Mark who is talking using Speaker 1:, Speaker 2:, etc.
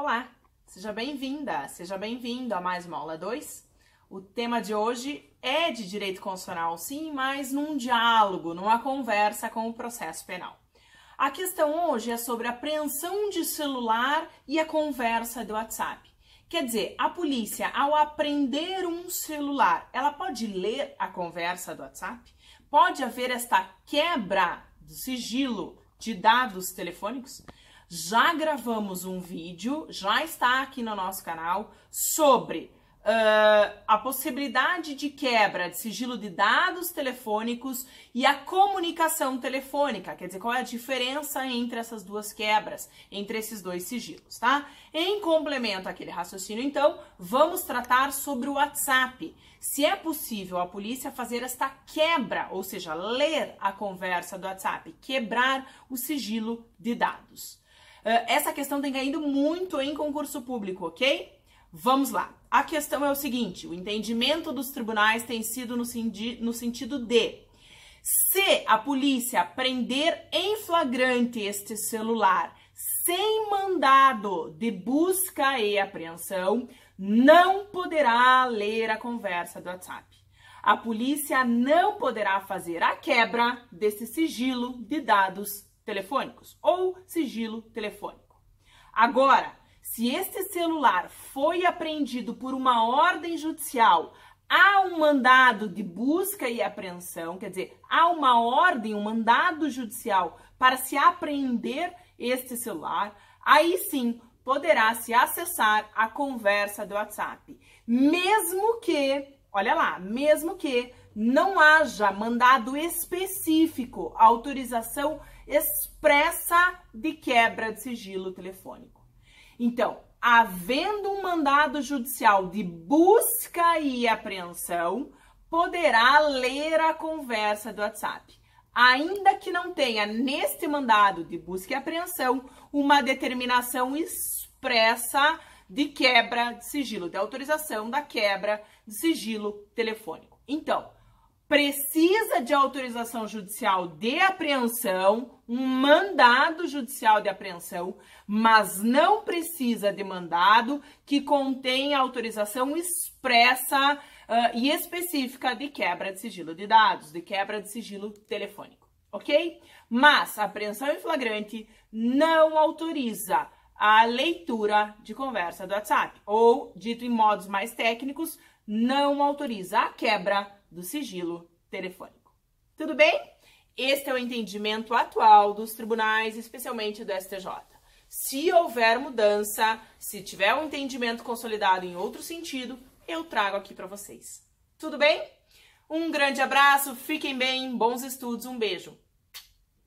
Speaker 1: Olá, seja bem-vinda, seja bem-vindo a mais uma aula 2. O tema de hoje é de direito constitucional, sim, mas num diálogo, numa conversa com o processo penal. A questão hoje é sobre apreensão de celular e a conversa do WhatsApp. Quer dizer, a polícia, ao apreender um celular, ela pode ler a conversa do WhatsApp? Pode haver esta quebra do sigilo de dados telefônicos? Já gravamos um vídeo, já está aqui no nosso canal, sobre uh, a possibilidade de quebra de sigilo de dados telefônicos e a comunicação telefônica. Quer dizer, qual é a diferença entre essas duas quebras, entre esses dois sigilos, tá? Em complemento àquele raciocínio, então, vamos tratar sobre o WhatsApp. Se é possível a polícia fazer esta quebra, ou seja, ler a conversa do WhatsApp, quebrar o sigilo de dados. Uh, essa questão tem caído muito em concurso público, ok? Vamos lá. A questão é o seguinte: o entendimento dos tribunais tem sido no, no sentido de se a polícia prender em flagrante este celular sem mandado de busca e apreensão, não poderá ler a conversa do WhatsApp. A polícia não poderá fazer a quebra desse sigilo de dados telefônicos ou sigilo telefônico. Agora, se este celular foi apreendido por uma ordem judicial, há um mandado de busca e apreensão, quer dizer, há uma ordem, um mandado judicial para se apreender este celular, aí sim poderá se acessar a conversa do WhatsApp, mesmo que, olha lá, mesmo que não haja mandado específico, autorização expressa de quebra de sigilo telefônico. Então, havendo um mandado judicial de busca e apreensão, poderá ler a conversa do WhatsApp, ainda que não tenha neste mandado de busca e apreensão uma determinação expressa de quebra de sigilo, de autorização da quebra de sigilo telefônico. Então, precisa de autorização judicial de apreensão, um mandado judicial de apreensão, mas não precisa de mandado que contenha autorização expressa uh, e específica de quebra de sigilo de dados, de quebra de sigilo telefônico, ok? Mas a apreensão em flagrante não autoriza a leitura de conversa do WhatsApp, ou, dito em modos mais técnicos, não autoriza a quebra do sigilo telefônico. Tudo bem? Este é o entendimento atual dos tribunais, especialmente do STJ. Se houver mudança, se tiver um entendimento consolidado em outro sentido, eu trago aqui para vocês. Tudo bem? Um grande abraço, fiquem bem, bons estudos, um beijo.